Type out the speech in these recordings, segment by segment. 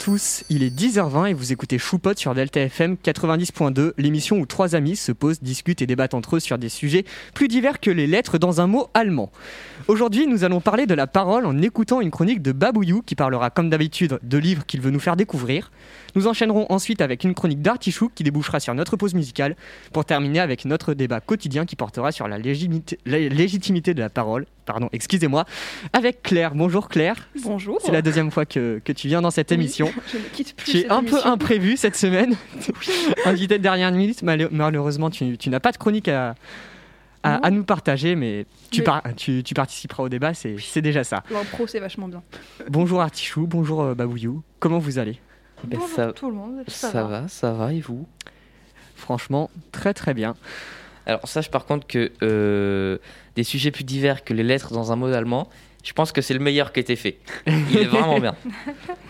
tous, il est 10h20 et vous écoutez Choupot sur Delta FM 90.2, l'émission où trois amis se posent, discutent et débattent entre eux sur des sujets plus divers que les lettres dans un mot allemand. Aujourd'hui, nous allons parler de la parole en écoutant une chronique de Babouyou qui parlera comme d'habitude de livres qu'il veut nous faire découvrir. Nous enchaînerons ensuite avec une chronique d'Artichouk qui débouchera sur notre pause musicale pour terminer avec notre débat quotidien qui portera sur la, légitimité de la parole. Pardon, excusez-moi, avec Claire. Bonjour Claire. Bonjour. C'est la deuxième fois que, tu viens dans cette émission. Je ne quitte plus tu es un peu imprévu cette semaine. Invité de dernière minute, malheureusement tu, n'as pas de chronique à, à, nous partager, mais tu, tu, participeras au débat, c'est déjà ça. L'impro, c'est vachement bien. Bonjour Artichou, bonjour euh, Babouyou, comment vous allez? Ben, Bonjour ça, tout le monde, ça, va. Ça va, et vous? Franchement, très très bien. Alors sache par contre que euh, des sujets plus divers que les lettres dans un mot allemand, je pense que c'est le meilleur qui a été fait. Il est vraiment bien.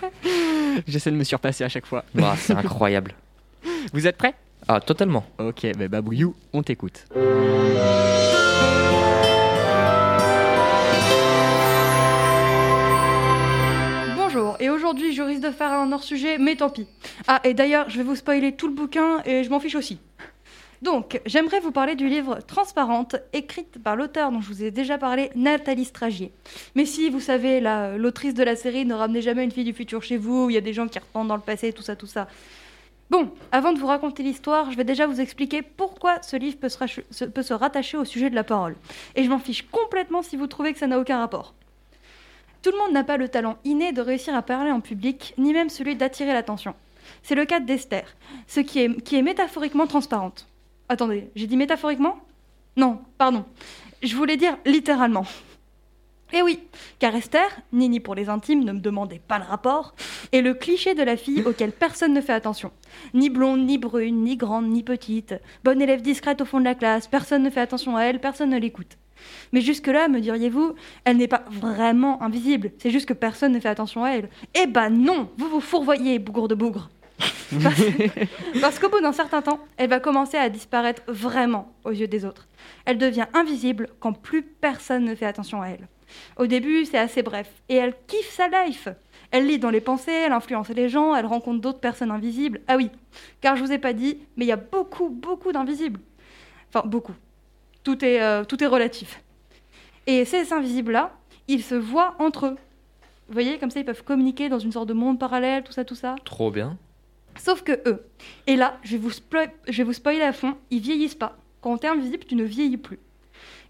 J'essaie de me surpasser à chaque fois. Bah, c'est incroyable. Vous êtes prêts? Ah, totalement. Ok, bah Babouyou, on t'écoute. Bonjour, et aujourd'hui je risque de faire un hors-sujet, mais tant pis. Ah, et d'ailleurs, je vais vous spoiler tout le bouquin et je m'en fiche aussi. Donc, j'aimerais vous parler du livre Transparente, écrite par l'auteur dont je vous ai déjà parlé, Nathalie Stragier. Mais si, vous savez, l'autrice de la série Ne ramenez jamais une fille du futur chez vous, il y a des gens qui repentent dans le passé, tout ça, tout ça. Bon, avant de vous raconter l'histoire, je vais déjà vous expliquer pourquoi ce livre peut se, rattacher au sujet de la parole. Et je m'en fiche complètement si vous trouvez que ça n'a aucun rapport. Tout le monde n'a pas le talent inné de réussir à parler en public, ni même celui d'attirer l'attention. C'est le cas d'Esther, ce qui est métaphoriquement transparente. Attendez, j'ai dit métaphoriquement? Non, pardon. Je voulais dire littéralement. Eh oui, car Esther, Nini pour les intimes, ne me demandez pas le rapport, est le cliché de la fille auquel personne ne fait attention. Ni blonde, ni brune, ni grande, ni petite. Bonne élève discrète au fond de la classe, personne ne fait attention à elle, personne ne l'écoute. Mais jusque-là, me diriez-vous, elle n'est pas vraiment invisible, c'est juste que personne ne fait attention à elle. Eh ben non, vous vous fourvoyez, bougre de bougre. Parce, qu'au bout d'un certain temps, elle va commencer à disparaître vraiment aux yeux des autres. Elle devient invisible quand plus personne ne fait attention à elle. Au début, c'est assez bref, et elle kiffe sa life. Elle lit dans les pensées, elle influence les gens, elle rencontre d'autres personnes invisibles. Ah oui, car je vous ai pas dit, mais il y a beaucoup, beaucoup d'invisibles. Enfin, beaucoup. Tout est, euh, tout est relatif. Et ces invisibles-là, ils se voient entre eux. Vous voyez, comme ça, ils peuvent communiquer dans une sorte de monde parallèle, tout ça, tout ça. Trop bien. Sauf que eux, et là, je vais vous, je vais vous spoiler à fond, ils vieillissent pas. Quand t'es invisible, tu ne vieillis plus.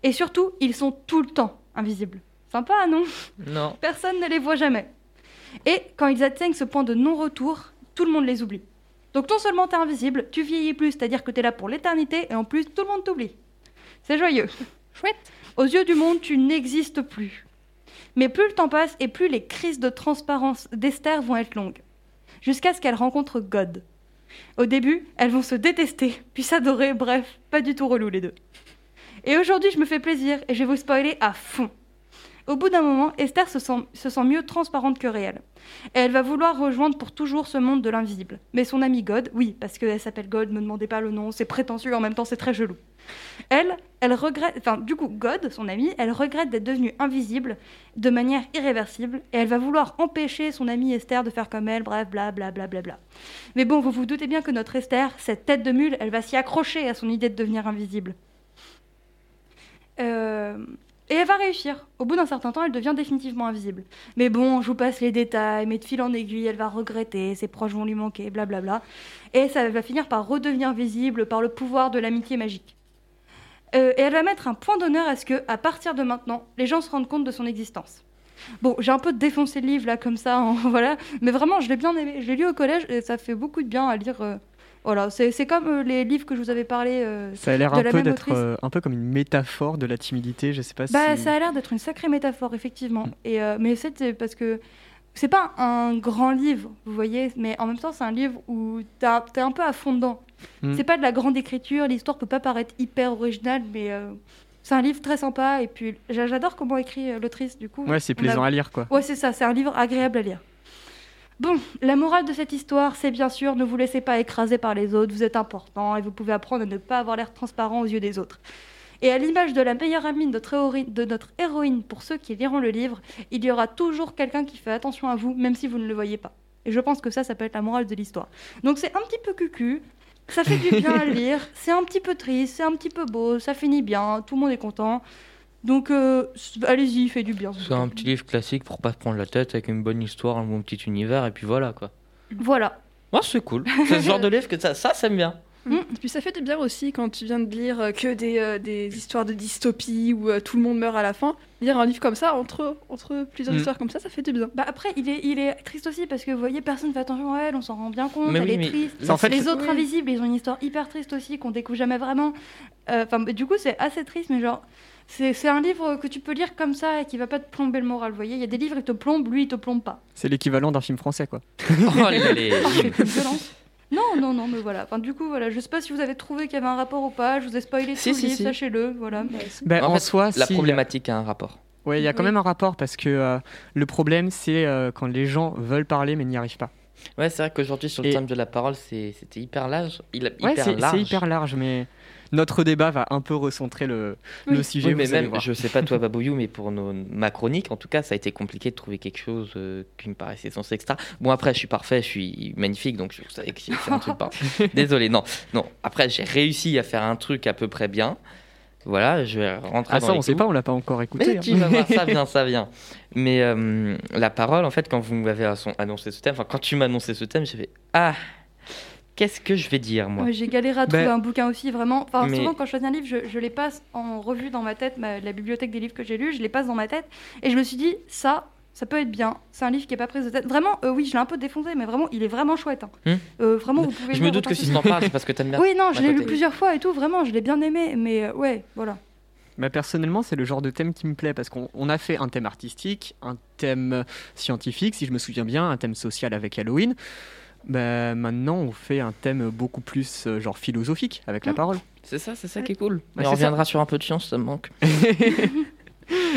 Et surtout, ils sont tout le temps invisibles. Sympa, non? Non. Personne ne les voit jamais. Et quand ils atteignent ce point de non-retour, tout le monde les oublie. Donc non seulement t'es invisible, tu vieillis plus, c'est-à-dire que t'es là pour l'éternité, et en plus, tout le monde t'oublie. C'est joyeux. Chouette. Aux yeux du monde, tu n'existes plus. Mais plus le temps passe, et plus les crises de transparence d'Esther vont être longues jusqu'à ce qu'elles rencontrent God. Au début, elles vont se détester, puis s'adorer, bref, pas du tout relou les deux. Et aujourd'hui, je me fais plaisir et je vais vous spoiler à fond. Au bout d'un moment, Esther se sent, se sent, mieux transparente que réelle. Et elle va vouloir rejoindre pour toujours ce monde de l'invisible. Mais son amie God, oui, parce qu'elle s'appelle God, ne demandez pas le nom, c'est prétentieux, en même temps c'est très gelou. Elle, elle regrette, enfin du coup God, son amie, elle regrette d'être devenue invisible de manière irréversible et elle va vouloir empêcher son amie Esther de faire comme elle, bref, bla bla bla bla bla. Mais bon, vous vous doutez bien que notre Esther, cette tête de mule, elle va s'y accrocher à son idée de devenir invisible. Euh, et elle va réussir. Au bout d'un certain temps, elle devient définitivement invisible. Mais bon, je vous passe les détails, mais de fil en aiguille, elle va regretter, ses proches vont lui manquer, blablabla. Et ça va finir par redevenir visible par le pouvoir de l'amitié magique. Euh, et elle va mettre un point d'honneur à ce que, à partir de maintenant, les gens se rendent compte de son existence. Bon, j'ai un peu défoncé le livre là comme ça, voilà, mais vraiment, je l'ai bien aimé. Je l'ai lu au collège et ça fait beaucoup de bien à lire. Euh, voilà, c'est comme euh, les livres que je vous avais parlé. ça a l'air un peu d'être un peu comme une métaphore de la timidité, je sais pas bah, Ça a l'air d'être une sacrée métaphore, effectivement. Mm. Et, mais c'est parce que c'est pas un grand livre, vous voyez, mais en même temps, c'est un livre où tu es un peu à fond dedans. Hmm. C'est pas de la grande écriture, l'histoire peut pas paraître hyper originale, mais euh, c'est un livre très sympa. Et puis, j'adore comment écrit euh, l'autrice, du coup. Ouais, c'est plaisant à lire, quoi. Ouais, c'est ça, c'est un livre agréable à lire. Bon, la morale de cette histoire, c'est bien sûr, ne vous laissez pas écraser par les autres, vous êtes important et vous pouvez apprendre à ne pas avoir l'air transparent aux yeux des autres. Et à l'image de la meilleure amie de notre, de notre héroïne pour ceux qui liront le livre, il y aura toujours quelqu'un qui fait attention à vous, même si vous ne le voyez pas. Et je pense que ça, ça peut être la morale de l'histoire. Donc c'est un petit peu cucu, ça fait du bien à lire, c'est un petit peu triste, c'est un petit peu beau, ça finit bien, tout le monde est content. Donc euh, allez-y, fait du bien. ce C'est un petit livre classique pour pas se prendre la tête avec une bonne histoire, un bon petit univers, et puis voilà quoi. Voilà. Moi, c'est cool. C'est ce genre de livre que ça, ça, ça bien. Mm. Et puis ça fait du bien aussi quand tu viens de lire euh, que des, euh, des histoires de dystopie où euh, tout le monde meurt à la fin. Lire un livre comme ça, entre, entre plusieurs Mm. histoires comme ça, ça fait du bien. Bah après, il est, il est triste aussi parce que vous voyez, personne fait attention à elle, on s'en rend bien compte, Mais elle oui, est triste. En fait- les autres Oui. invisibles, ils ont une histoire hyper triste aussi qu'on découvre jamais vraiment. Euh, Enfin, du coup, c'est assez triste, mais genre, c'est un livre que tu peux lire comme ça et qui va pas te plomber le moral. Vous voyez, il y a des livres, ils te plombent, lui, il te plombe pas. C'est l'équivalent d'un film français, quoi. Oh, les, Ah. Non, non, non, mais voilà. Enfin, du coup, voilà, je sais pas si vous avez trouvé qu'il y avait un rapport ou pas. Je vous ai spoilé Si, tout le si, livre, si. sachez-le. Voilà. Ben, En en, fait, soi, La si, problématique a un rapport. Ouais, il y a quand Oui. même un rapport parce que euh, le problème, c'est euh, quand les gens veulent parler mais n'y arrivent pas. Ouais, c'est vrai qu'aujourd'hui, sur le Et- thème de la parole, c'était hyper large. Il a, Ouais, hyper c'est large. c'est hyper large, mais notre débat va un peu recentrer le, Oui. le sujet. Oui, mais même, je sais pas toi, Babouyou, mais pour nos, ma chronique, en tout cas, ça a été compliqué de trouver quelque chose euh, qui me paraissait censé extra. Bon, après, je suis parfait, je suis magnifique, donc je savais que un truc par. Désolé, non, non. Après, j'ai réussi à faire un truc à peu près bien. Voilà, je vais rentrer Ah ça, on sait clous. pas, on l'a pas encore écouté. Mais hein. tu vas voir, ça vient, ça vient. Mais euh, la parole, en fait, quand vous m'avez annoncé ce thème, enfin, quand tu m'as annoncé ce thème, j'ai fait Ah, qu'est-ce que je vais dire, moi Ouais, J'ai galéré à trouver Ben- un bouquin aussi, vraiment. Enfin, Mais- souvent, quand je choisis un livre, je, je les passe en revue dans ma tête, ma- la bibliothèque des livres que j'ai lus, je les passe dans ma tête. Et je me suis dit, ça, ça peut être bien. C'est un livre qui est pas pris de tête. Vraiment, euh, oui, je l'ai un peu défoncé, mais vraiment, il est vraiment chouette. hein. Hmm. Euh, vraiment, vous pouvez Je me doute que si t'en parles, c'est parce que t'aimes bien. Oui, non, je l'ai lu plusieurs fois et tout, vraiment, je l'ai bien aimé, mais euh, ouais, voilà. Bah, personnellement, c'est le genre de thème qui me plaît parce qu'on on a fait un thème artistique, un thème scientifique, si je me souviens bien, un thème social avec Halloween. Bah, maintenant, on fait un thème beaucoup plus euh, genre philosophique avec la Mm. parole. C'est ça, c'est ça qui est cool. Mais c'est on reviendra sur un peu de science, ça me manque.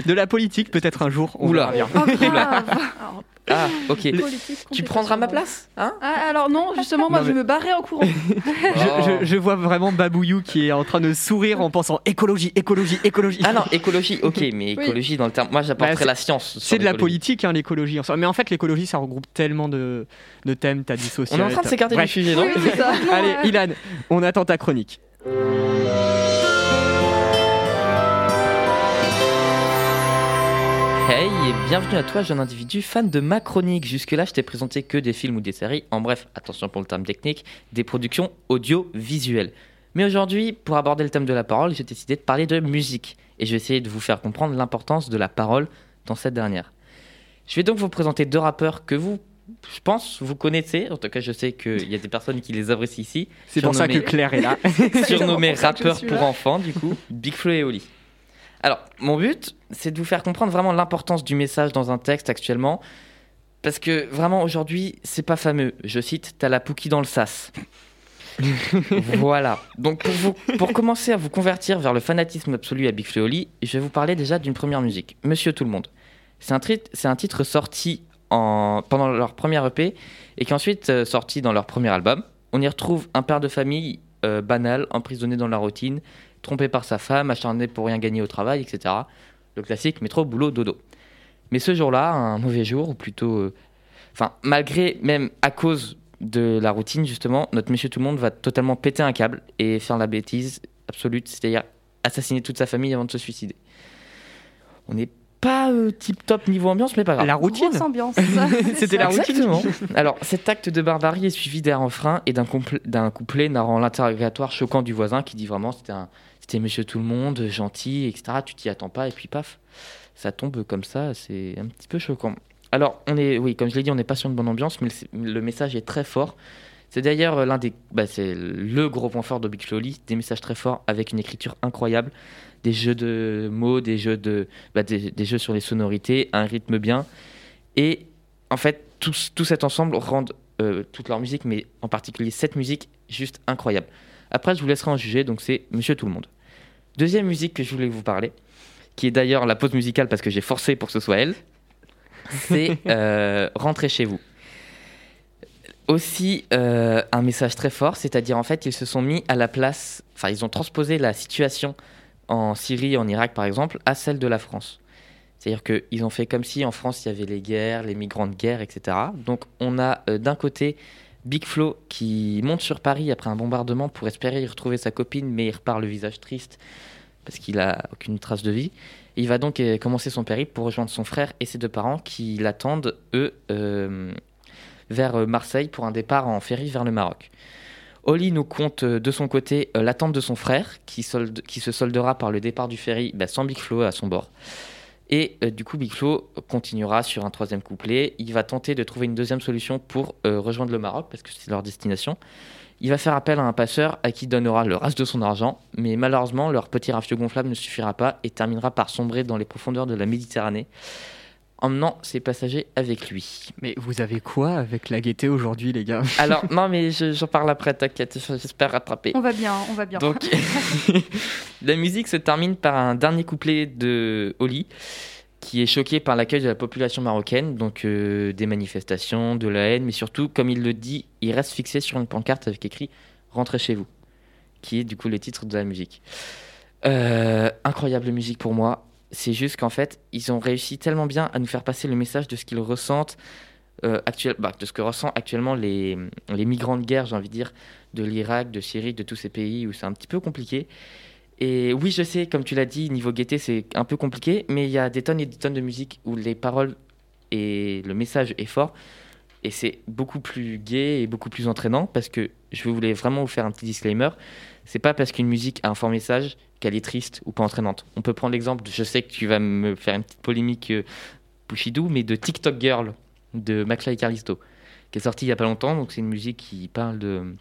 De la politique, peut-être un jour. On Oula. verra bien. Oh, grave. Alors, Ah, ok. politique, Tu prendras ma place Hein? Ah, alors non, justement, moi Non, je vais me barrer en courant. Je, je- je vois vraiment Babouyou qui est en train de sourire en pensant écologie, écologie, écologie. Ah non, écologie, ok, mais écologie dans le terme. Moi, Bah, j'apporterais c'est- la science. C'est de la politique, hein, l'écologie. en soi. Mais en fait, l'écologie, ça regroupe tellement de, de thèmes. T'as du On social. est en train de s'écarter du Bref. sujet, non Oui, c'est ça. Allez. Ilan, on attend ta chronique. Et bienvenue à toi, jeune individu fan de ma chronique. Jusque-là, je t'ai présenté que des films ou des séries. En bref, attention pour le terme technique, des productions audiovisuelles. Mais aujourd'hui, pour aborder le thème de la parole, j'ai décidé de parler de musique. Et je vais essayer de vous faire comprendre l'importance de la parole dans cette dernière. Je vais donc vous présenter deux rappeurs que vous, je pense, vous connaissez. En tout cas, je sais qu'il y a des personnes qui les apprécient ici. C'est pour ça que Claire est là. surnommé pour ça que je rappeur suis pour enfants, du coup, Big Flo et Oli. Alors, mon but, c'est de vous faire comprendre vraiment l'importance du message dans un texte actuellement. Parce que vraiment, aujourd'hui, c'est pas fameux. Je cite T'as la pouki dans le sas. voilà. Donc, pour, vous, pour commencer à vous convertir vers le fanatisme absolu à Big Flo et Oli, je vais vous parler déjà d'une première musique, Monsieur Tout le Monde. C'est un, tri- c'est un titre sorti en, pendant leur première EP et qui est ensuite euh, sorti dans leur premier album. On y retrouve un père de famille euh, banal, emprisonné dans la routine, trompé par sa femme, acharné pour rien gagner au travail, etc. Le classique métro, boulot, dodo. Mais ce jour-là, un mauvais jour, ou plutôt. euh, Enfin, malgré, même à cause de la routine, justement, notre monsieur tout le monde va totalement péter un câble et faire la bêtise absolue, c'est-à-dire assassiner toute sa famille avant de se suicider. On n'est pas tip top niveau ambiance, mais pas grave. La routine Grosse ambiance. C'était la routine Exactement. Alors, cet acte de barbarie est suivi d'un refrain et d'un couplet narrant l'interrogatoire choquant du voisin qui dit vraiment c'était un, c'était Monsieur Tout le Monde, gentil, etc. Tu t'y attends pas et puis paf, ça tombe comme ça. C'est un petit peu choquant. Alors, on est, oui, comme je l'ai dit, on n'est pas sur une bonne ambiance, mais le, message est très fort. C'est d'ailleurs l'un des, bah, c'est le gros point fort de Big des messages très forts avec une écriture incroyable, des jeux de mots, des jeux de, bah, des, jeux sur les sonorités, un rythme bien, et en fait, tout, tout cet ensemble rendent euh, toute leur musique, mais en particulier cette musique, juste incroyable. Après, je vous laisserai en juger, donc c'est Monsieur Tout le Monde. Deuxième musique que je voulais vous parler, qui est d'ailleurs la pause musicale parce que j'ai forcé pour que ce soit elle, c'est euh, Rentrez chez vous. Aussi, euh, un message très fort, c'est-à-dire en fait, ils se sont mis à la place, enfin, ils ont transposé la situation en Syrie, en Irak par exemple, à celle de la France. C'est-à-dire qu'ils ont fait comme si en France il y avait les guerres, les migrants de guerre, etc. Donc on a euh, d'un côté Big Flo qui monte sur Paris après un bombardement pour espérer y retrouver sa copine, mais il repart le visage triste parce qu'il a aucune trace de vie. il va donc euh, commencer son périple pour rejoindre son frère et ses deux parents qui l'attendent, eux, euh, vers euh, Marseille pour un départ en ferry vers le Maroc. Oli nous compte de son côté l'attente de son frère qui se soldera par le départ du ferry bah, sans Big Flo à son bord. Et euh, du coup, Big Flo continuera sur un troisième couplet. Il va tenter de trouver une deuxième solution pour euh, rejoindre le Maroc parce que c'est leur destination. Il va faire appel à un passeur à qui donnera le reste de son argent, mais malheureusement, leur petit rafio gonflable ne suffira pas et terminera par sombrer dans les profondeurs de la Méditerranée, emmenant ses passagers avec lui. Mais vous avez quoi avec la gaieté aujourd'hui, les gars? Alors, non, mais je- j'en parle après, t'inquiète, j'espère rattraper. On va bien, on va bien. Donc, la musique se termine par un dernier couplet de Oli, qui est choqué par l'accueil de la population marocaine, donc euh, des manifestations, de la haine, mais surtout, comme il le dit, il reste fixé sur une pancarte avec écrit Rentrez chez vous, qui est du coup le titre de la musique. Euh, incroyable musique pour moi. C'est juste qu'en fait, ils ont réussi tellement bien à nous faire passer le message de ce qu'ils ressentent, euh, actuel, bah, de ce que ressentent actuellement les, les migrants de guerre, j'ai envie de dire, de l'Irak, de Syrie, de tous ces pays où c'est un petit peu compliqué. Et oui, je sais, comme tu l'as dit, niveau gaieté, c'est un peu compliqué, mais il y a des tonnes et des tonnes de musique où les paroles et le message est fort. Et c'est beaucoup plus gai et beaucoup plus entraînant parce que je voulais vraiment vous faire un petit disclaimer. C'est pas parce qu'une musique a un fort message qu'elle est triste ou pas entraînante. On peut prendre l'exemple, je sais que tu vas me faire une petite polémique euh, mais de TikTok Girl de McFly et Carlisto, qui est sorti il y a pas longtemps. Donc c'est une musique qui parle de,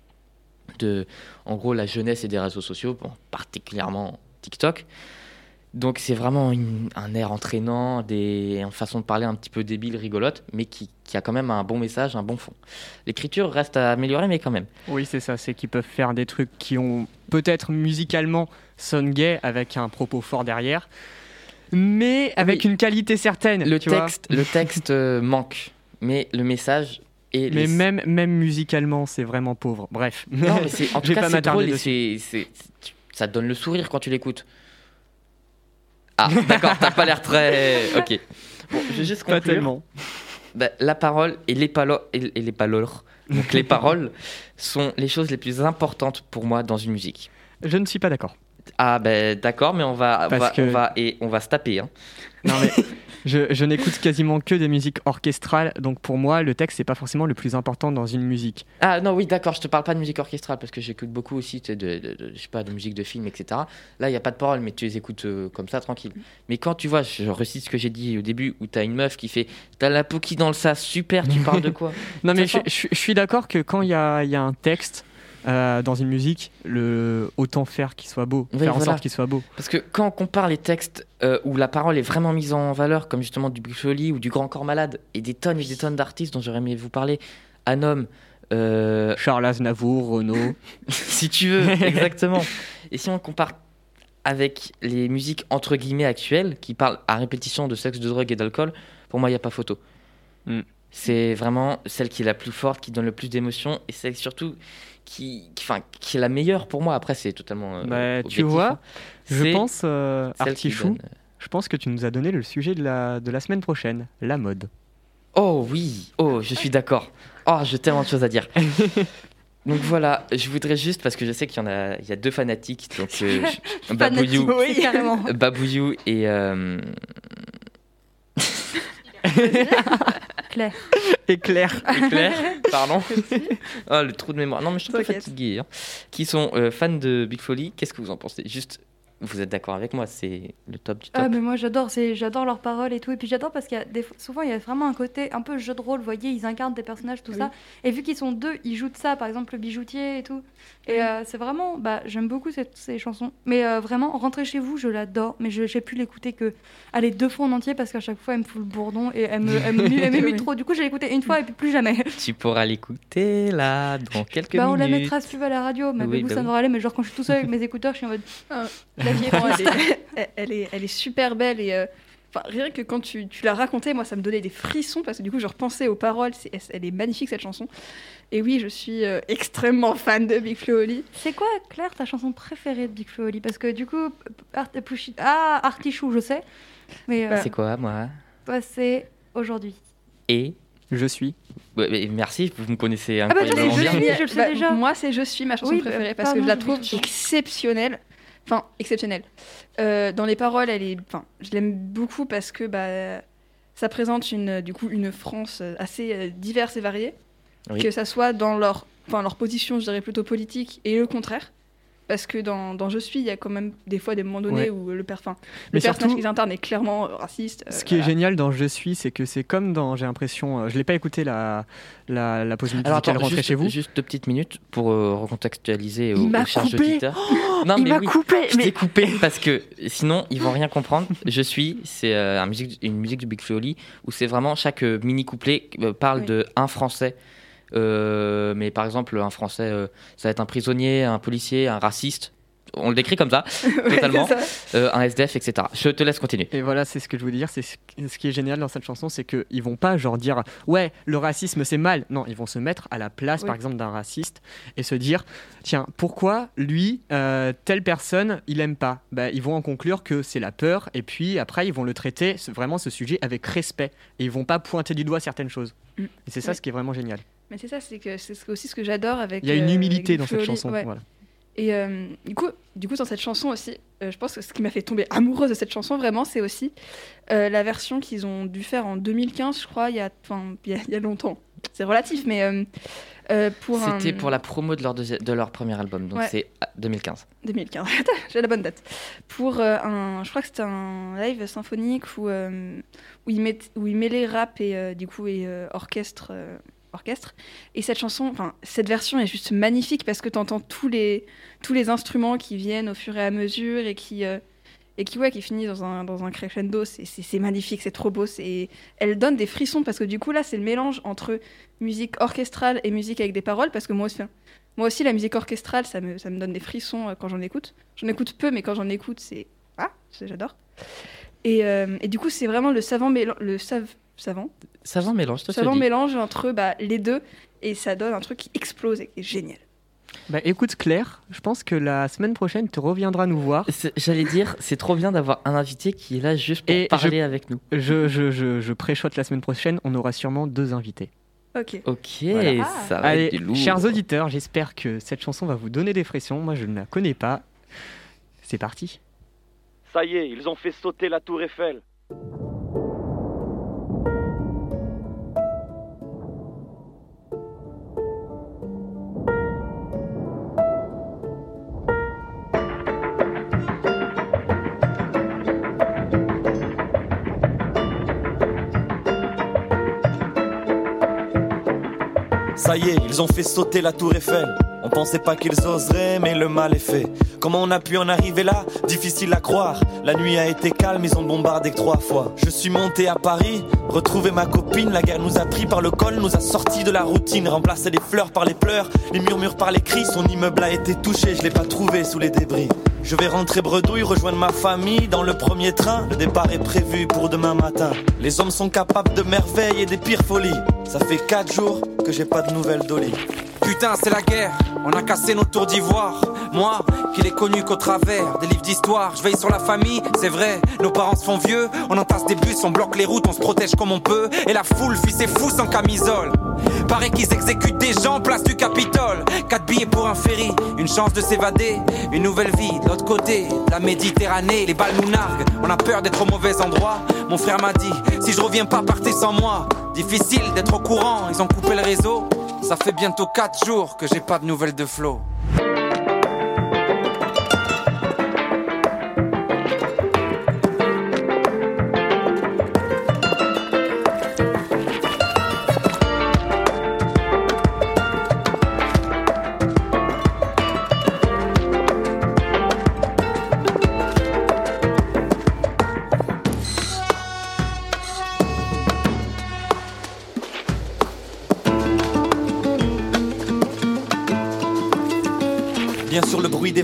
de, en gros, la jeunesse et des réseaux sociaux, particulièrement TikTok. Donc c'est vraiment une- un air entraînant, des, une façon de parler un petit peu débile, rigolote, mais qui, qui a quand même un bon message, un bon fond. L'écriture reste à améliorer, mais quand même. Oui, c'est ça, c'est qu'ils peuvent faire des trucs qui ont peut-être musicalement sonnent gay avec un propos fort derrière, mais avec Oui. une qualité certaine. Le tu vois. texte, le texte euh, manque, mais le message et Mais les- même, même musicalement, c'est vraiment pauvre. Bref. Non, mais c'est, en tout cas, c'est drôle et ça te donne le sourire quand tu l'écoutes. Ah, d'accord, t'as pas l'air très. Ok. Bon, je vais juste Pas conclure. tellement. Bah, la parole et les, palo- et, et les paroles, donc les paroles, sont les choses les plus importantes pour moi dans une musique. Je ne suis pas d'accord. Ah, ben d'accord, mais on va, on Parce va, que- on va, et on va se taper. Hein. Non, mais je, je n'écoute quasiment que des musiques orchestrales, donc pour moi, le texte, c'est pas forcément le plus important dans une musique. Ah non, oui, d'accord, je te parle pas de musique orchestrale parce que j'écoute beaucoup aussi de, de, de- je sais pas, de musique de film, etc. Là, il n'y a pas de parole, mais tu les écoutes euh, comme ça, tranquille. Mais quand tu vois, je recite ce que j'ai dit au début, où tu as une meuf qui fait T'as la peau qui dans le sas, super, tu parles de quoi Non, mais je, Ça je- je suis d'accord que quand il y a, il y a un texte euh, dans une musique, le, autant faire qu'il soit beau, Oui, faire en voilà. sorte qu'il soit beau. Parce que quand on compare les textes euh, où la parole est vraiment mise en valeur, comme justement du Buffoli ou du Grand Corps Malade, et des tonnes et des tonnes d'artistes dont j'aurais aimé vous parler, Anom, euh, Charles Aznavour, Renaud. si tu veux, exactement. Et si on compare avec les musiques entre guillemets actuelles, qui parlent à répétition de sexe, de drogue et d'alcool, pour moi, il n'y a pas photo. Mm. C'est vraiment celle qui est la plus forte, qui donne le plus d'émotions, et celle surtout qui, qui, enfin, qui est la meilleure pour moi. Après, c'est totalement. euh, Bah, tu vois, hein. Je pense, euh, Artichou, donne- je pense que tu nous as donné le sujet de la, de la semaine prochaine, la mode. Oh oui, oh, je suis d'accord. Oh, j'ai tellement de choses à dire. Donc voilà, je voudrais juste, parce que je sais qu'il y en a, il y a deux fanatiques, donc euh, Babouillou, et euh, Claire. Éclair. Claire, pardon. oh, le trou de mémoire. Non, mais je suis un peu T'inquiète. fatigué. hein. Qui sont euh, fans de Big Folly. Qu'est-ce que vous en pensez? Juste, vous êtes d'accord avec moi C'est le top du top. Ah mais moi j'adore, c'est j'adore leurs paroles et tout et puis j'adore parce qu'il y a des fois- souvent il y a vraiment un côté un peu jeu de rôle, vous voyez, ils incarnent des personnages tout Oui. ça et vu qu'ils sont deux, ils jouent de ça par exemple le bijoutier et tout. Et euh, c'est vraiment bah j'aime beaucoup cette- ces chansons mais euh, vraiment rentrer chez vous, je l'adore mais je j'ai pu l'écouter que aller deux fois en entier parce qu'à chaque fois elle me fout le bourdon et elle me elle me- trop. Du coup, j'ai écouté une fois et puis plus jamais. Tu pourras l'écouter là dans quelques Bah on la minutes. mettra si tu veux à la radio, mais Oui, avec vous bah ça oui. devrait aller mais genre quand je suis tout seul avec mes écouteurs, je suis en mode Ah. Elle, est, elle- elle est, elle est super belle et, euh, Enfin, rien que quand tu, tu l'as raconté, moi, ça me donnait des frissons parce que du coup, je repensais aux paroles. C'est, elle est magnifique cette chanson. Et oui, je suis euh, extrêmement fan de Big Flo Oli. C'est quoi, Claire, ta chanson préférée de Big Flo Oli? Parce que du coup, Art- ah, Artichou, je sais. Mais euh, C'est quoi, moi? toi, c'est aujourd'hui. Et Je suis. Ouais, merci, vous me connaissez bah, toi, c'est incroyablement Je bien. suis, je le sais Bah, déjà. Moi, c'est Je suis ma chanson Oui, préférée bah, parce que je la trouve exceptionnelle. Enfin, exceptionnelle. Euh, dans les paroles, elle est. Enfin, je l'aime beaucoup parce que bah, ça présente une, du coup, une France assez euh, diverse et variée. Oui. Que ça soit dans leur, enfin, leur position, je dirais plutôt politique, et le contraire. Parce que dans, dans Je suis, il y a quand même des fois des moments donnés Ouais. où le, Mais le personnage qu'ils incarnent est clairement raciste. euh, Ce qui est génial dans Je suis, c'est que c'est comme dans. J'ai l'impression. euh, je l'ai pas écouté la, la, la pause musicale Alors attends, rentrée juste, chez vous. juste deux petites minutes pour euh, recontextualiser Il aux, m'a aux chers coupé. auditeurs. non Il mais m'a oui, coupé. je Mais t'ai coupé parce que sinon ils vont rien comprendre. Je suis, c'est euh, un musique, une musique du Big Flo Oli où c'est vraiment chaque euh, mini couplet euh, parle Oui. de un Français. Euh, mais par exemple un Français, euh, ça va être un prisonnier, un policier, un raciste. On le décrit comme ça, totalement. ça. euh, un SDF, etc. Je te laisse continuer. Et voilà, c'est ce que je voulais dire. C'est ce ce qui est génial dans cette chanson, c'est qu'ils vont pas genre dire ouais le racisme c'est mal. Non, ils vont se mettre à la place Oui. par exemple d'un raciste et se dire tiens pourquoi lui euh, telle personne il aime pas? Bah, ils vont en conclure que c'est la peur et puis après ils vont le traiter vraiment ce sujet avec respect et ils vont pas pointer du doigt certaines choses. Mm. Et c'est ça Ouais. ce qui est vraiment génial. Mais c'est ça, c'est que c'est ce- aussi ce que j'adore avec. Il y a une euh, humilité dans cette chanson. Ouais. Voilà. Et euh, du, coup, du coup, dans cette chanson aussi, euh, je pense que ce qui m'a fait tomber amoureuse de cette chanson, vraiment, c'est aussi euh, la version qu'ils ont dû faire en 2015, je crois, il y a, enfin, il y a, il y a longtemps. C'est relatif, mais euh, euh, pour un- C'était pour la promo de leur, de leur premier album, donc Ouais. c'est ah, 2015. 2015. J'ai la bonne date. Pour euh, un, je crois que c'était un live symphonique où euh, où il met où il mêlait rap et euh, du coup et euh, orchestre euh, orchestre. Et cette chanson, enfin cette version est juste magnifique parce que tu entends tous les tous les instruments qui viennent au fur et à mesure et qui euh, et qui ouais qui finissent dans un dans un crescendo. C'est magnifique, c'est trop beau. Elle donne des frissons parce que du coup là c'est le mélange entre musique orchestrale et musique avec des paroles parce que moi aussi moi aussi, la musique orchestrale, ça me, ça me donne des frissons euh, quand j'en écoute. J'en écoute peu, mais quand j'en écoute, c'est. Ah, j'adore. Et, euh, et du coup, c'est vraiment le savant. Le. Savant Savant mélange, toi, savant mélange entre bah, les deux. Et ça donne un truc qui explose et qui est génial. Bah écoute Claire, je pense que la semaine prochaine tu reviendras nous voir. C'est- J'allais dire, c'est trop bien d'avoir un invité qui est là juste pour Et parler avec nous. Je, je, je, je préchote la semaine prochaine, on aura sûrement deux invités. Ok. Ok, Voilà. ça va Allez, être du lourd. chers auditeurs, j'espère que cette chanson va vous donner des frissons. Moi, je ne la connais pas. C'est parti. Ça y est, ils ont fait sauter la tour Eiffel. Ça y est, ils ont fait sauter la tour Eiffel. On pensait pas qu'ils oseraient, mais le mal est fait. Comment on a pu en arriver là? Difficile à croire. La nuit a été calme, ils ont bombardé que trois fois. Je suis monté à Paris, retrouvé ma copine. La guerre nous a pris par le col, nous a sortis de la routine. Remplacé les fleurs par les pleurs, les murmures par les cris. Son immeuble a été touché, je l'ai pas trouvé sous les débris. Je vais rentrer bredouille, rejoindre ma famille dans le premier train. Le départ est prévu pour demain matin. Les hommes sont capables de merveilles et des pires folies. Ça fait quatre jours que j'ai pas de nouvelles d'Oli. Putain, c'est la guerre, on a cassé nos tours d'ivoire. Moi, qui l'ai connu qu'au travers des livres d'histoire, je veille sur la famille, c'est vrai. Nos parents se font vieux, on entasse des bus, on bloque les routes, on se protège comme on peut. Et la foule fuit ses fous sans camisole. Paraît qu'ils exécutent des gens, place du Capitole. Quatre billets pour un ferry, une chance de s'évader. Une nouvelle vie de l'autre côté, de la Méditerranée. Les balles nous narguent, on a peur d'être au mauvais endroit. Mon frère m'a dit, si je reviens pas, partez sans moi. Difficile d'être au courant, ils ont coupé le réseau. Ça fait bientôt 4 jours que j'ai pas de nouvelles de Flo.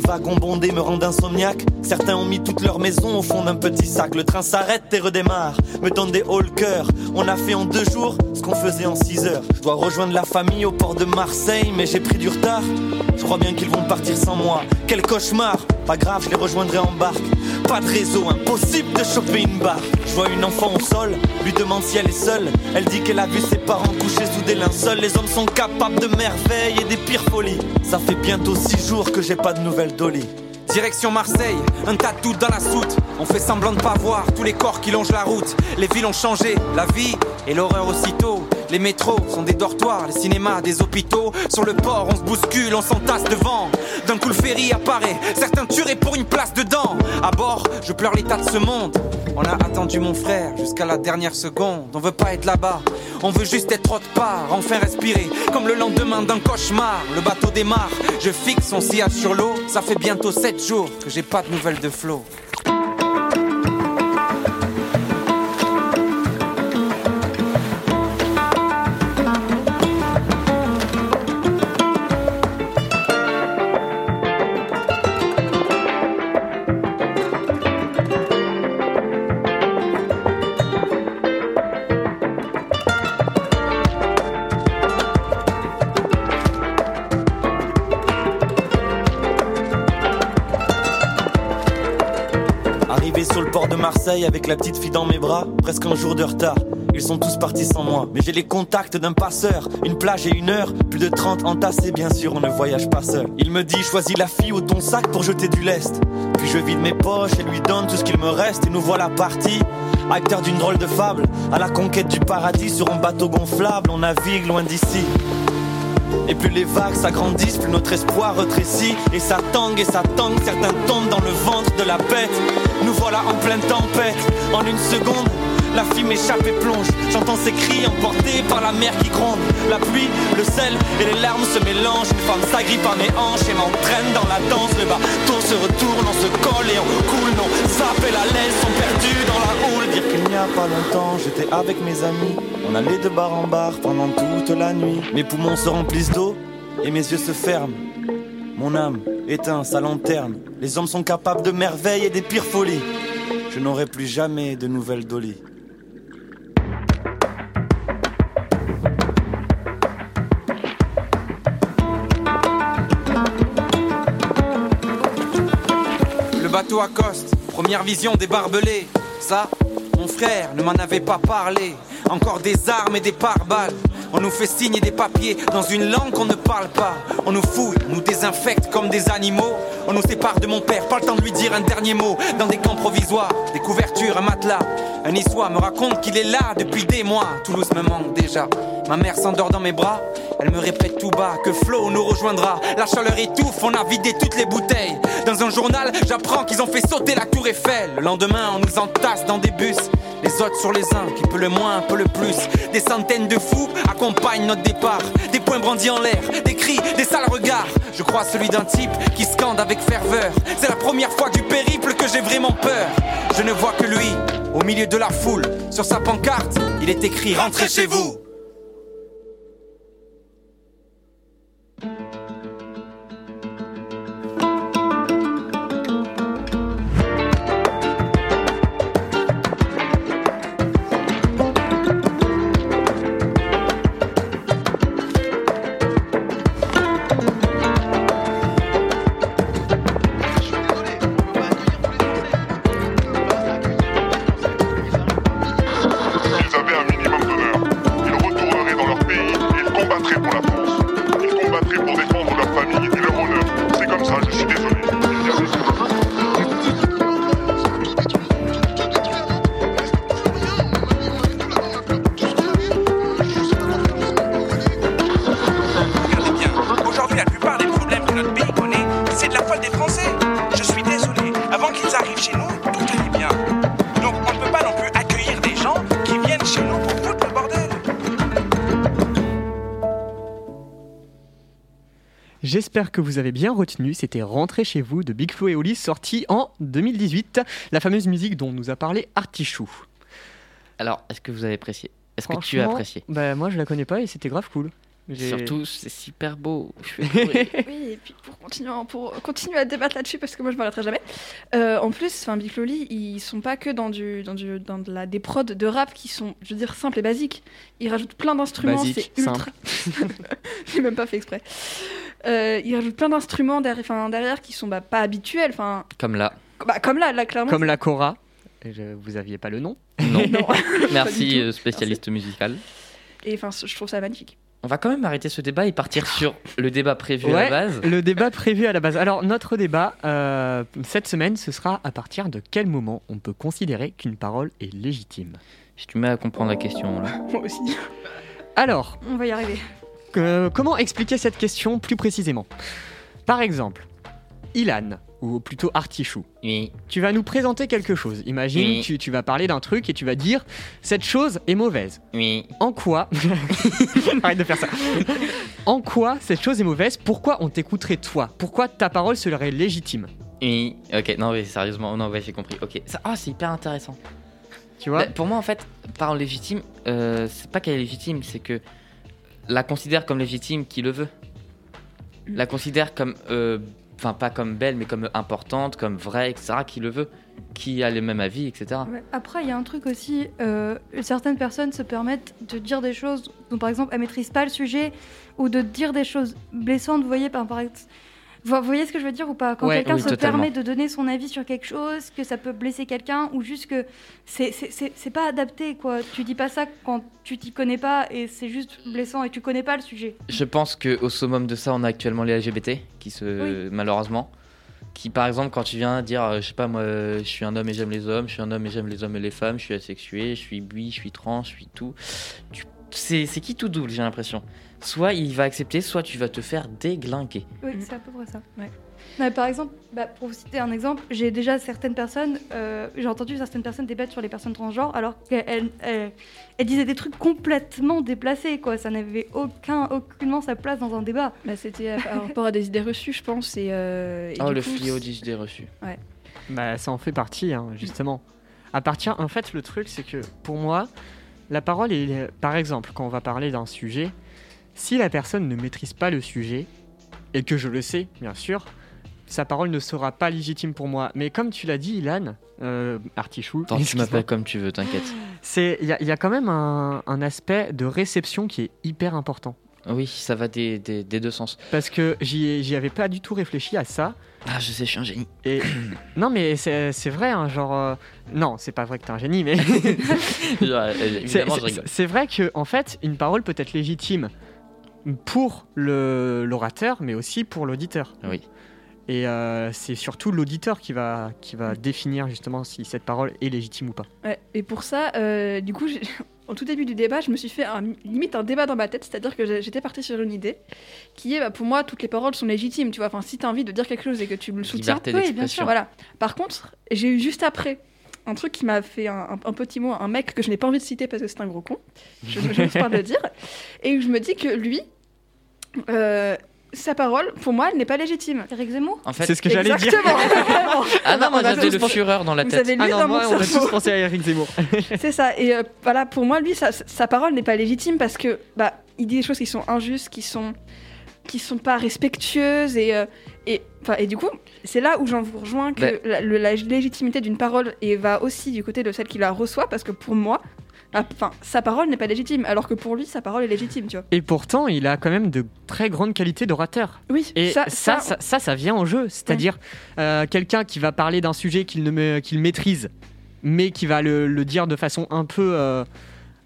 Wagons bondés me rend insomniaque. Certains ont mis toute leur maison au fond d'un petit sac. Le train s'arrête et redémarre, me donne des hauts le cœur. On a fait en deux jours ce qu'on faisait en six heures. Je dois rejoindre la famille au port de Marseille, mais j'ai pris du retard. Je crois bien qu'ils vont partir sans moi. Quel cauchemar Pas grave, je les rejoindrai en barque. Pas de réseau, impossible de choper une barre. Je vois une enfant au sol, lui demande si elle est seule. Elle dit qu'elle a vu ses parents sous des linceuls. Les hommes sont capables de merveilles et des pires folies. Ça fait bientôt six jours que j'ai pas de nouvelles d'Oli. Direction Marseille, un tatou dans la soute. On fait semblant de pas voir tous les corps qui longent la route. Les villes ont changé, la vie et l'horreur aussitôt. Les métros sont des dortoirs, les cinémas des hôpitaux. Sur le port, on se bouscule, on s'entasse devant. D'un coup, le ferry apparaît, certains tueraient pour une place dedans. À bord, je pleure l'état de ce monde. On a attendu mon frère jusqu'à la dernière seconde. On veut pas être là-bas, on veut juste être autre part. Enfin respirer, comme le lendemain d'un cauchemar. Le bateau démarre, je fixe son sillage sur l'eau. Ça fait bientôt 7 jours que j'ai pas de nouvelles de Flo. Sur le port de Marseille avec la petite fille dans mes bras, presque un jour de retard. Ils sont tous partis sans moi, mais j'ai les contacts d'un passeur. Une plage et une heure, plus de 30 entassés, bien sûr, on ne voyage pas seul. Il me dit, choisis la fille ou ton sac pour jeter du lest. Puis je vide mes poches et lui donne tout ce qu'il me reste, et nous voilà partis. Acteur d'une drôle de fable, à la conquête du paradis sur un bateau gonflable, on navigue loin d'ici. Et plus les vagues s'agrandissent, plus notre espoir rétrécit. Et ça tangue et ça tangue, certains tombent dans le ventre de la bête. Nous voilà en pleine tempête, en une seconde. La fille m'échappe et plonge. J'entends ses cris emportés par la mer qui gronde. La pluie, le sel et les larmes se mélangent. Une femme s'agrippe à mes hanches et m'entraîne dans la danse. Le bateau se retourne, on se colle et on coule. Nos sapes et la laisse sont perdus dans la houle. Dire qu'il n'y a pas longtemps, j'étais avec mes amis. On allait de bar en bar pendant toute la nuit. Mes poumons se remplissent d'eau et mes yeux se ferment. Mon âme éteint sa lanterne. Les hommes sont capables de merveilles et des pires folies. Je n'aurai plus jamais de nouvelles d'Oli. Bateau accoste, première vision des barbelés. Ça, mon frère ne m'en avait pas parlé. Encore des armes et des pare-balles. On nous fait signer des papiers dans une langue qu'on ne parle pas. On nous fouille, on nous désinfecte comme des animaux. On nous sépare de mon père, pas le temps de lui dire un dernier mot. Dans des camps provisoires, des couvertures, un matelas. Un niçois me raconte qu'il est là depuis des mois. Toulouse me manque déjà. Ma mère s'endort dans mes bras. Elle me répète tout bas que Flo nous rejoindra. La chaleur étouffe, on a vidé toutes les bouteilles. Dans un journal, j'apprends qu'ils ont fait sauter la tour Eiffel. Le lendemain, on nous entasse dans des bus. Les autres sur les uns, qui peut le moins, peut le plus. Des centaines de fous accompagnent notre départ. Des poings brandis en l'air, des cris, des sales regards. Je crois celui d'un type qui scande avec ferveur. C'est la première fois du périple que j'ai vraiment peur. Je ne vois que lui, au milieu de la foule. Sur sa pancarte, il est écrit Rentrez chez vous. J'espère que vous avez bien retenu, c'était Rentrez chez vous de Big Flo et Oli, sorti en 2018, la fameuse musique dont nous a parlé Artichou. Alors, est-ce que vous avez apprécié? Est-ce que tu as apprécié? Bah moi je la connais pas et c'était grave cool. Surtout, c'est super beau. Je. Oui, et puis pour continuer, pour continuer à débattre là-dessus, parce que moi je m'arrêterai jamais. euh, en plus, enfin, Big Loli, ils sont pas que dans, du, dans, du, dans de la, des prods de rap qui sont, je veux dire, simples et basiques. Ils rajoutent plein d'instruments, c'est ultra. J'ai même pas fait exprès. Euh, ils rajoutent plein d'instruments derrière, enfin, derrière qui sont bah, pas habituels, enfin, Comme là. bah, comme là, là clairement. Comme la Cora. Je- vous aviez pas le nom Non. Non. Merci, euh, spécialiste musical. Et enfin, je trouve ça magnifique. On va quand même arrêter ce débat et partir sur le débat prévu à la base. Le débat prévu à la base. Alors, notre débat euh, cette semaine, ce sera à partir de quel moment on peut considérer qu'une parole est légitime? J'ai du mal à comprendre la question là. Moi aussi. Alors, On va y arriver. euh, comment expliquer cette question plus précisément? Par exemple, Ilan, ou plutôt Artichou, Oui. tu vas nous présenter quelque chose. Imagine, Oui. tu, tu vas parler d'un truc et tu vas dire cette chose est mauvaise. Oui. En quoi Arrête de faire ça. En quoi cette chose est mauvaise? Pourquoi on t'écouterait toi? Pourquoi ta parole serait légitime? Oui. Ok, non, mais sérieusement, non, ouais, j'ai compris. Ok. Ça, ah, c'est hyper intéressant. Tu vois? Bah, pour moi, en fait, parole légitime, euh, c'est pas qu'elle est légitime, c'est que la considère comme légitime qui le veut. La considère comme, euh, enfin pas comme belle, mais comme importante, comme vraie, etc. Qui le veut, qui a les mêmes avis, etc. Après, il y a un truc aussi, euh, certaines personnes se permettent de dire des choses dont, par exemple, elles maîtrisent pas le sujet, ou de dire des choses blessantes, vous voyez, par, par ex- vous voyez ce que je veux dire ou pas Quand Ouais, quelqu'un oui, se totalement. permet de donner son avis sur quelque chose, que ça peut blesser quelqu'un, ou juste que c'est- pas adapté, quoi. Tu dis pas ça quand tu t'y connais pas, et c'est juste blessant, et tu connais pas le sujet. Je pense que au summum de ça, on a actuellement les LGBT, qui se, malheureusement, qui par exemple, quand tu viens dire, euh, je sais pas moi, euh, je suis un homme et j'aime les hommes, je suis un homme et j'aime les hommes et les femmes, je suis asexué, je suis bi, je suis trans, je suis tout. Tu- c'est qui tout double, j'ai l'impression? Soit il va accepter, soit tu vas te faire déglinguer. Oui, Mm. c'est à peu près ça. Ouais. Mais par exemple, bah, pour vous citer un exemple, j'ai déjà certaines personnes, euh, j'ai entendu certaines personnes débattre sur les personnes transgenres alors qu'elles elles- elles disaient des trucs complètement déplacés, quoi. Ça n'avait aucun, aucunement sa place dans un débat. Bah, C'était euh, par rapport à des idées reçues, je pense. Et, euh, et Oh, du le fléau c'est- d'idées reçues. Bah, ça en fait partie, hein, justement. À partir, en fait, le truc, c'est que pour moi, la parole est, par exemple, quand on va parler d'un sujet, si la personne ne maîtrise pas le sujet, et que je le sais, bien sûr, sa parole ne sera pas légitime pour moi. Mais comme tu l'as dit, Ilan, euh, Artichou, Attends, tu m'appelles comme tu veux, t'inquiète. il y, a- il y a quand même un, un aspect de réception qui est hyper important. Oui, ça va des, des- des deux sens. Parce que j'y ai- j'y avais pas du tout réfléchi à ça. Ah, je sais, je suis un génie. Et non, mais c'est vrai, hein, genre. euh, Non, c'est pas vrai que t'es un génie, mais. C'est vrai que en fait, une parole peut être légitime pour le- l'orateur, mais aussi pour l'auditeur. Oui. Et euh, c'est surtout l'auditeur qui va, qui va définir justement si cette parole est légitime ou pas. Ouais, et pour ça, euh, du coup, au tout début du débat, je me suis fait un- limite un débat dans ma tête, c'est-à-dire que j'étais partie sur une idée qui est, bah, pour moi, toutes les paroles sont légitimes, tu vois. Enfin, si tu as envie de dire quelque chose et que tu le soutiens, oui, bien d'expression. voilà. Par contre, j'ai eu juste après un truc qui m'a fait un, un- un petit mot, un mec que je n'ai pas envie de citer parce que c'est un gros con, je, je n'ose pas le dire, et où je me dis que lui, euh, sa parole, pour moi, elle n'est pas légitime. Eric Zemmour En fait, c'est ce que j'allais dire. Exactement. ah non, moi On a j'avais tous le fureur dans la Vous tête. avez lu Ah non, dans moi, mon on a tous pensé à Eric Zemmour. C'est ça. Et euh, voilà, pour moi, lui, sa, sa parole n'est pas légitime parce que bah, il dit des choses qui sont injustes, qui sont qui sont pas respectueuses et euh, et enfin et du coup, c'est là où j'en vous rejoins que Ben- la, le- la légitimité d'une parole et va aussi du côté de celle qui la reçoit parce que pour moi, enfin, sa parole n'est pas légitime alors que pour lui, sa parole est légitime, tu vois. Et pourtant, il a quand même de très grandes qualités d'orateur. Oui. Et ça, ça, ça, ça, vient en jeu. C'est-à-dire euh, quelqu'un qui va parler d'un sujet qu'il ne me- qu'il maîtrise, mais qui va le, le dire de façon un peu, euh,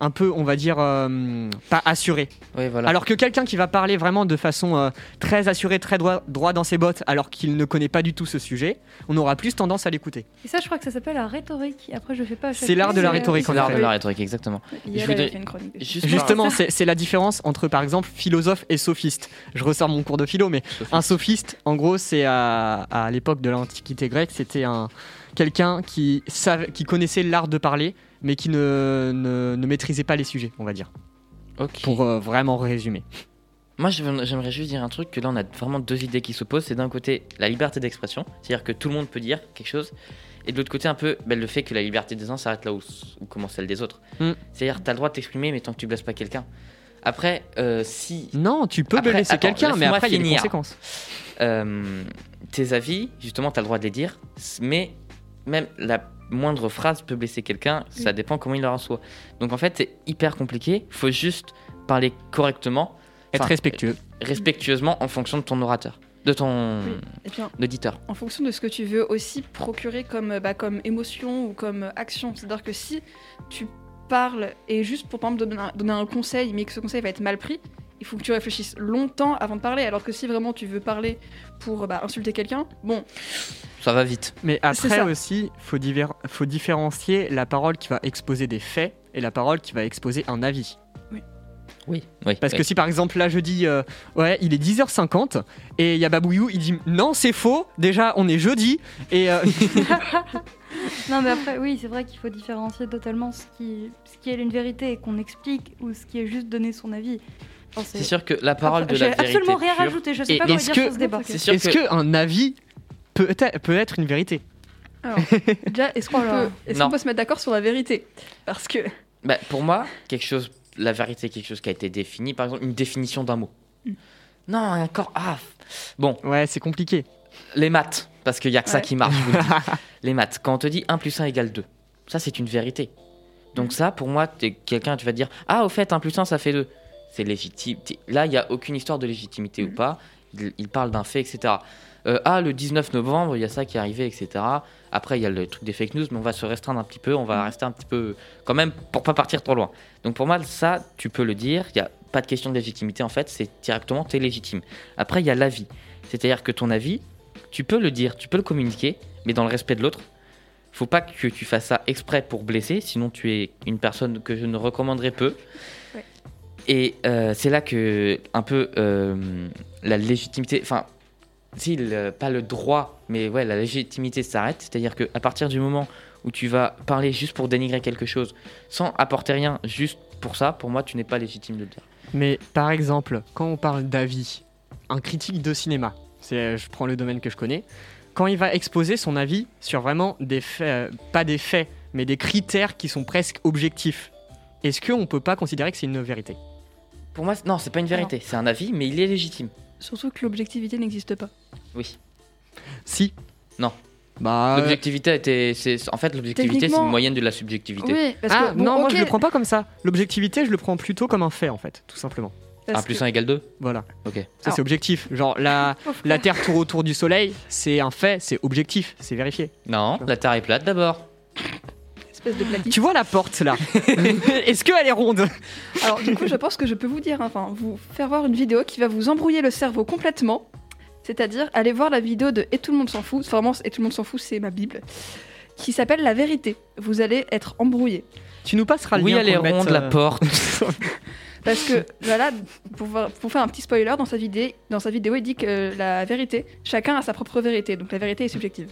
un peu, on va dire, euh, pas. Oui, voilà. Alors que quelqu'un qui va parler vraiment de façon euh, très assurée, très droit, droit dans ses bottes, alors qu'il ne connaît pas du tout ce sujet, on aura plus tendance à l'écouter. Et ça, je crois que ça s'appelle la rhétorique. Après, je fais pas. C'est l'art de la euh, rhétorique, c'est en l'art de la rhétorique, exactement. Je voudrais- une chronique. Justement, c'est la différence entre, par exemple, philosophe et sophiste. Je ressors mon cours de philo, mais un sophiste, en gros, c'est à, à l'époque de l'Antiquité grecque, c'était un quelqu'un qui, savait- qui connaissait l'art de parler, mais qui ne, ne, ne maîtrisait pas les sujets, on va dire, Ok. pour euh, vraiment résumer. Moi, j'aimerais juste dire un truc que là, on a vraiment deux idées qui s'opposent. C'est d'un côté la liberté d'expression, c'est-à-dire que tout le monde peut dire quelque chose, et de l'autre côté, un peu ben, le fait que la liberté des uns s'arrête là où, où commence celle des autres. Mm. C'est-à-dire, tu as le droit de t'exprimer, mais tant que tu blesses pas quelqu'un. Après, euh, si Non, tu peux Après, blesser quelqu'un, mais après, il y a des conséquences. euh, tes avis, justement, tu as le droit de les dire, mais même la moindre phrase peut blesser quelqu'un, ça dépend comment il la reçoit. Donc en fait, c'est hyper compliqué, faut juste parler correctement, Être respectueux. respectueusement en fonction de ton orateur, de ton Oui. Auditeur. en fonction de ce que tu veux aussi procurer comme, euh, bah, comme émotion ou comme euh, action. C'est-à-dire que si tu parles et juste pour par exemple donner un, donner un conseil, mais que ce conseil va être mal pris, il faut que tu réfléchisses longtemps avant de parler. Alors que si vraiment tu veux parler pour bah, insulter quelqu'un, bon, Ça va vite. Mais après ça. aussi, faut, diver- faut différencier la parole qui va exposer des faits et la parole qui va exposer un avis. Oui. oui Parce oui. que si par exemple là je dis euh, ouais il est 10h50 et il y a Babouillou il dit non c'est faux déjà on est jeudi et euh, Non, mais après, oui, c'est vrai qu'il faut différencier totalement ce qui, ce qui est une vérité et qu'on explique ou ce qui est juste donner son avis. Enfin, C'est sûr que la parole de J'ai la vérité absolument rien rajouté, je sais Et pas quoi dire que- sur ce débat. c'est sûr est-ce que, qu'un avis peut être, peut être une vérité alors, déjà, est-ce qu'on Oh là. peut, est-ce Non. qu'on peut se mettre d'accord sur la vérité? Parce que bah, pour moi, quelque chose, la vérité, est quelque chose qui a été défini, par exemple une définition d'un mot. Mm. Non, encore ah. Bon, Ouais c'est compliqué. les maths, parce qu'il y a que ça qui marche. vous les maths, quand on te dit 1 plus 1 égale 2, ça c'est une vérité. Donc ça, pour moi, quelqu'un, tu vas te dire, ah au fait 1 plus 1 ça fait 2. C'est légitime. Là, il n'y a aucune histoire de légitimité ou Mhm. pas. Il, il parle d'un fait, etc. Euh, ah, le 19 novembre, il y a ça qui est arrivé, etc. Après, il y a le truc des fake news, mais on va se restreindre un petit peu, on va rester un petit peu, quand même, pour pas partir trop loin. Donc pour moi, ça, tu peux le dire. Il n'y a pas de question de légitimité, en fait, c'est directement, tu es légitime. Après, il y a l'avis. C'est-à-dire que ton avis, tu peux le dire, tu peux le communiquer, mais dans le respect de l'autre. Faut pas que tu fasses ça exprès pour blesser, sinon tu es une personne que je ne recommanderais peu. Et euh, c'est là que un peu euh, la légitimité, enfin, si le- pas le droit, mais ouais, la légitimité s'arrête. C'est-à-dire que à partir du moment où tu vas parler juste pour dénigrer quelque chose, sans apporter rien, juste pour ça, pour moi, tu n'es pas légitime de le dire. Mais par exemple quand on parle d'avis, un critique de cinéma, c'est je prends le domaine que je connais, quand il va exposer son avis sur vraiment des faits, euh, pas des faits, mais des critères qui sont presque objectifs, est-ce qu'on peut pas considérer que c'est une vérité? Pour moi, non, c'est pas une vérité, c'est un avis, mais il est légitime. surtout que l'objectivité n'existe pas. Oui. Si. Non. Bah. euh, L'objectivité a été, c'est en fait l'objectivité, c'est Techniquement- une moyenne de la subjectivité. Oui, parce ah que bon, non, moi ok, je le prends pas comme ça. L'objectivité, je le prends plutôt comme un fait en fait, tout simplement. parce 1 plus que- 1 égale 2 Voilà. Ok. Ça Alors- c'est objectif. Genre la, la. Terre tourne autour du Soleil, c'est un fait, c'est objectif, c'est vérifié. Non, la Terre est plate d'abord. Espèce de platine. Tu vois la porte là Est-ce qu'elle est ronde? Alors du coup, je pense que je peux vous dire, hein, enfin, vous faire voir une vidéo qui va vous embrouiller le cerveau complètement. C'est-à-dire, allez voir la vidéo de Et tout le monde s'en fout. Vraiment, Et tout le monde s'en fout, c'est ma bible. Qui s'appelle La vérité. Vous allez être embrouillé. Tu nous passeras le Oui, lien elle est ronde, la euh, porte. Parce que, voilà, pour faire un petit spoiler, dans sa, vidéo, dans sa vidéo, il dit que la vérité, chacun a sa propre vérité. Donc la vérité est subjective.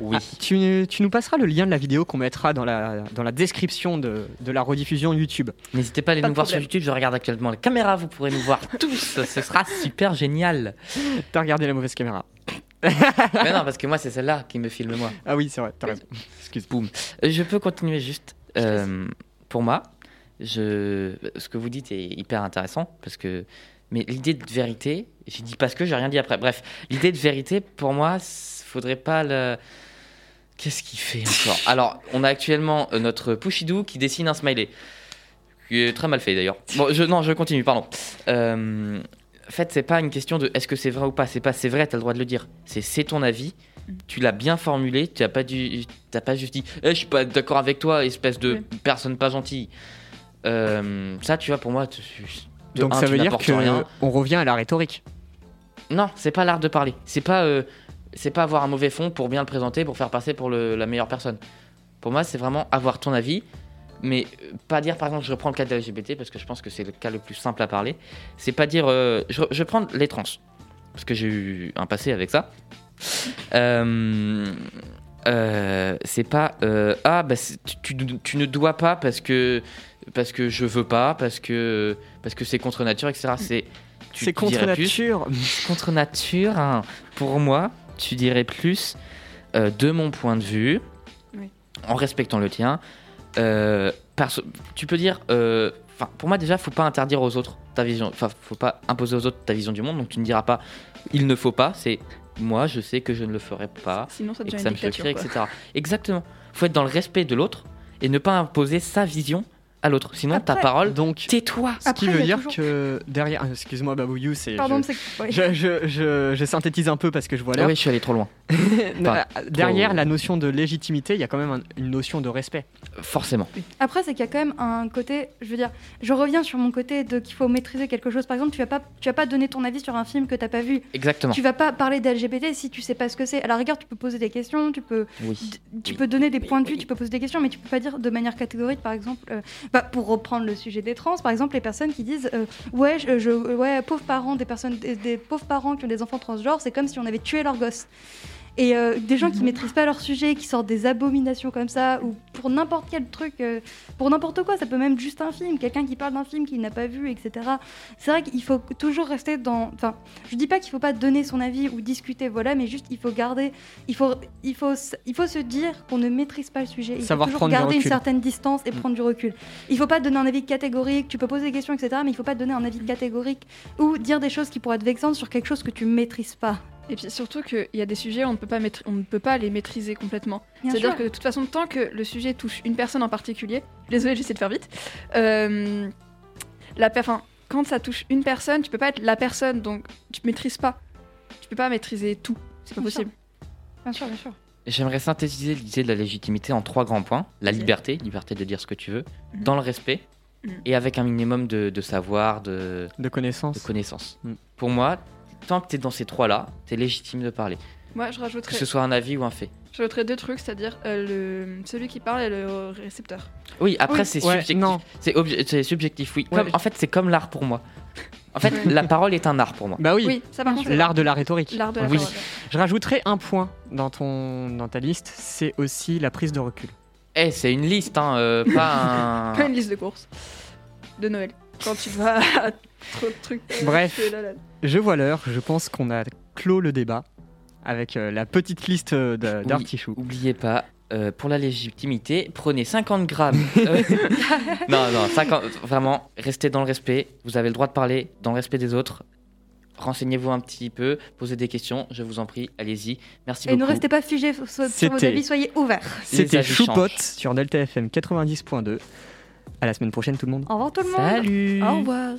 Oui. Ah, tu, tu nous passeras le lien de la vidéo qu'on mettra dans la, dans la description de, de la rediffusion YouTube. N'hésitez pas à aller Pas nous voir sur. YouTube, je regarde actuellement la caméra, vous pourrez nous voir tous, ce sera super génial. T'as regardé la mauvaise caméra. Mais non, parce que moi c'est celle-là qui me filme moi. Ah oui, c'est vrai, t'as raison. Excuse. Boum. Euh, Je peux continuer juste. Euh, pour moi, je... ce que vous dites est hyper intéressant parce que. Mais l'idée de vérité, j'ai dit parce que j'ai rien dit après. Bref, l'idée de vérité, pour moi, s- faudrait pas le. Qu'est-ce qu'il fait encore? Alors, on a actuellement euh, notre Pouchidou qui dessine un smiley. Qui est très mal fait d'ailleurs. Bon, je, non, je continue, pardon. Euh, en fait, c'est pas une question de est-ce que c'est vrai ou pas. C'est pas c'est vrai, t'as le droit de le dire. C'est c'est ton avis. Tu l'as bien formulé. Tu as pas dû, t'as pas juste dit, Eh, je suis pas d'accord avec toi, espèce de Oui. personne pas gentille. Euh, ça, tu vois, pour moi, tu- de Donc un, ça veut dire que rien. on revient à la rhétorique. Non, c'est pas l'art de parler. C'est pas, euh, c'est pas avoir un mauvais fond pour bien le présenter, pour faire passer pour le- la meilleure personne. Pour moi, c'est vraiment avoir ton avis, mais euh, pas dire, par exemple, je reprends le cas de la LGBT parce que je pense que c'est le cas le plus simple à parler. C'est pas dire, euh, je, je prendre les trans parce que j'ai eu un passé avec ça. Euh, euh, c'est pas euh, ah bah tu, tu- tu ne dois pas parce que parce que je veux pas parce que parce que c'est contre nature etc. C'est C'est contre dirais plus- nature. contre nature, hein, pour moi, tu dirais plus euh, de mon point de vue, Oui. en respectant le tien. euh, tu peux dire, euh, pour moi, déjà, faut pas interdire aux autres ta vision. Enfin, faut pas imposer aux autres ta vision du monde. Donc, tu ne diras pas il ne faut pas. C'est moi, je sais que je ne le ferai pas Sinon, ça et que ça me quoi. etc. Exactement. Faut être dans le respect de l'autre et ne pas imposer sa vision à l'autre. Sinon, ta parole, Donc, tais-toi. ce qui Après, veut dire toujours- que derrière. ah, Excuse-moi, Babouyou, c'est. Pardon, je- c'est. ouais. Je, je, je- je synthétise un peu parce que je vois Ah l'heure. oui, je suis allé trop loin. Euh, Derrière la notion de légitimité, il y a quand même un- une notion de respect. Forcément. Après, c'est qu'il y a quand même un côté, je veux dire, je reviens sur mon côté de qu'il faut maîtriser quelque chose. Par exemple, tu vas pas, tu vas pas donner ton avis sur un film que t'as pas vu. Exactement. Tu vas pas parler d'LGBT si tu sais pas ce que c'est. À la rigueur, tu peux poser des questions, tu peux, Oui. tu Oui. peux donner des Oui, points de vue, oui. tu peux poser des questions, mais tu peux pas dire de manière catégorique, par exemple, euh, bah, pour reprendre le sujet des trans, par exemple, les personnes qui disent, euh, ouais, je, je- ouais, pauvres parents, des personnes, des, des pauvres parents qui ont des enfants transgenres, c'est comme si on avait tué leur gosse. Et euh, des gens qui maîtrisent pas leur sujet, qui sortent des abominations comme ça, ou pour n'importe quel truc, euh, pour n'importe quoi, ça peut même juste un film, quelqu'un qui parle d'un film qu'il n'a pas vu, etc. C'est vrai qu'il faut toujours rester dans. Enfin, je dis pas qu'il faut pas donner son avis ou discuter, voilà, mais juste il faut garder, il faut, il faut, il faut se dire qu'on ne maîtrise pas le sujet. Il Savoir faut toujours garder une certaine distance et Mm. prendre du recul. Il faut pas donner un avis catégorique. Tu peux poser des questions, etc. Mais il faut pas donner un avis catégorique ou dire des choses qui pourraient être vexantes sur quelque chose que tu maîtrises pas. Et puis surtout qu'il y a des sujets où on ne peut pas, maîtri- on ne peut pas les maîtriser complètement. Bien C'est-à-dire sûr. que de toute façon, tant que le sujet touche une personne en particulier, désolé, j'essaie de faire vite. euh, la per- enfin, quand ça touche une personne, tu peux pas être la personne, donc tu maîtrises pas. Tu peux pas maîtriser tout. C'est pas Bien sûr. possible. Bien sûr, bien sûr. J'aimerais synthétiser l'idée de la légitimité en trois grands points. La liberté, liberté de dire ce que tu veux, Mhm. dans le respect Mhm. et avec un minimum de, de savoir, de, De connaissance. de connaissances. Mhm. Pour moi, tant que tu es dans ces trois-là, tu es légitime de parler. Moi, je Que rajouterais, ce soit un avis ou un fait. je rajouterais deux trucs, c'est-à-dire euh, le... celui qui parle et le récepteur. Oui, après, Oui. c'est Ouais, subjectif. non. C'est obje- subjectif, oui. Ouais. Comme- en fait, c'est comme l'art pour moi. En fait, la parole est un art pour moi. Bah oui, Oui, l'art de la rhétorique. l'art de la Oui. parole. Je rajouterai un point dans, ton, dans ta liste, c'est aussi la prise de recul. Eh, c'est une liste, hein, euh, pas Pas un. une liste de courses de Noël. Quand tu vas à trop de trucs. euh, Bref. Je vois l'heure, je pense qu'on a clos le débat avec euh, la petite liste euh, de- Oui. d'artichauts. Oubliez pas, euh, pour la légitimité, prenez 50 grammes. Euh, non, non, 50, vraiment, restez dans le respect. Vous avez le droit de parler dans le respect des autres. Renseignez-vous un petit peu, posez des questions, je vous en prie, allez-y. Merci Et ne beaucoup. restez pas figés sur sur vos avis, soyez ouverts. C'était avis Choupot changent. sur Delta FM 90.2. À la semaine prochaine tout le monde. Au revoir tout le monde. Salut Au revoir.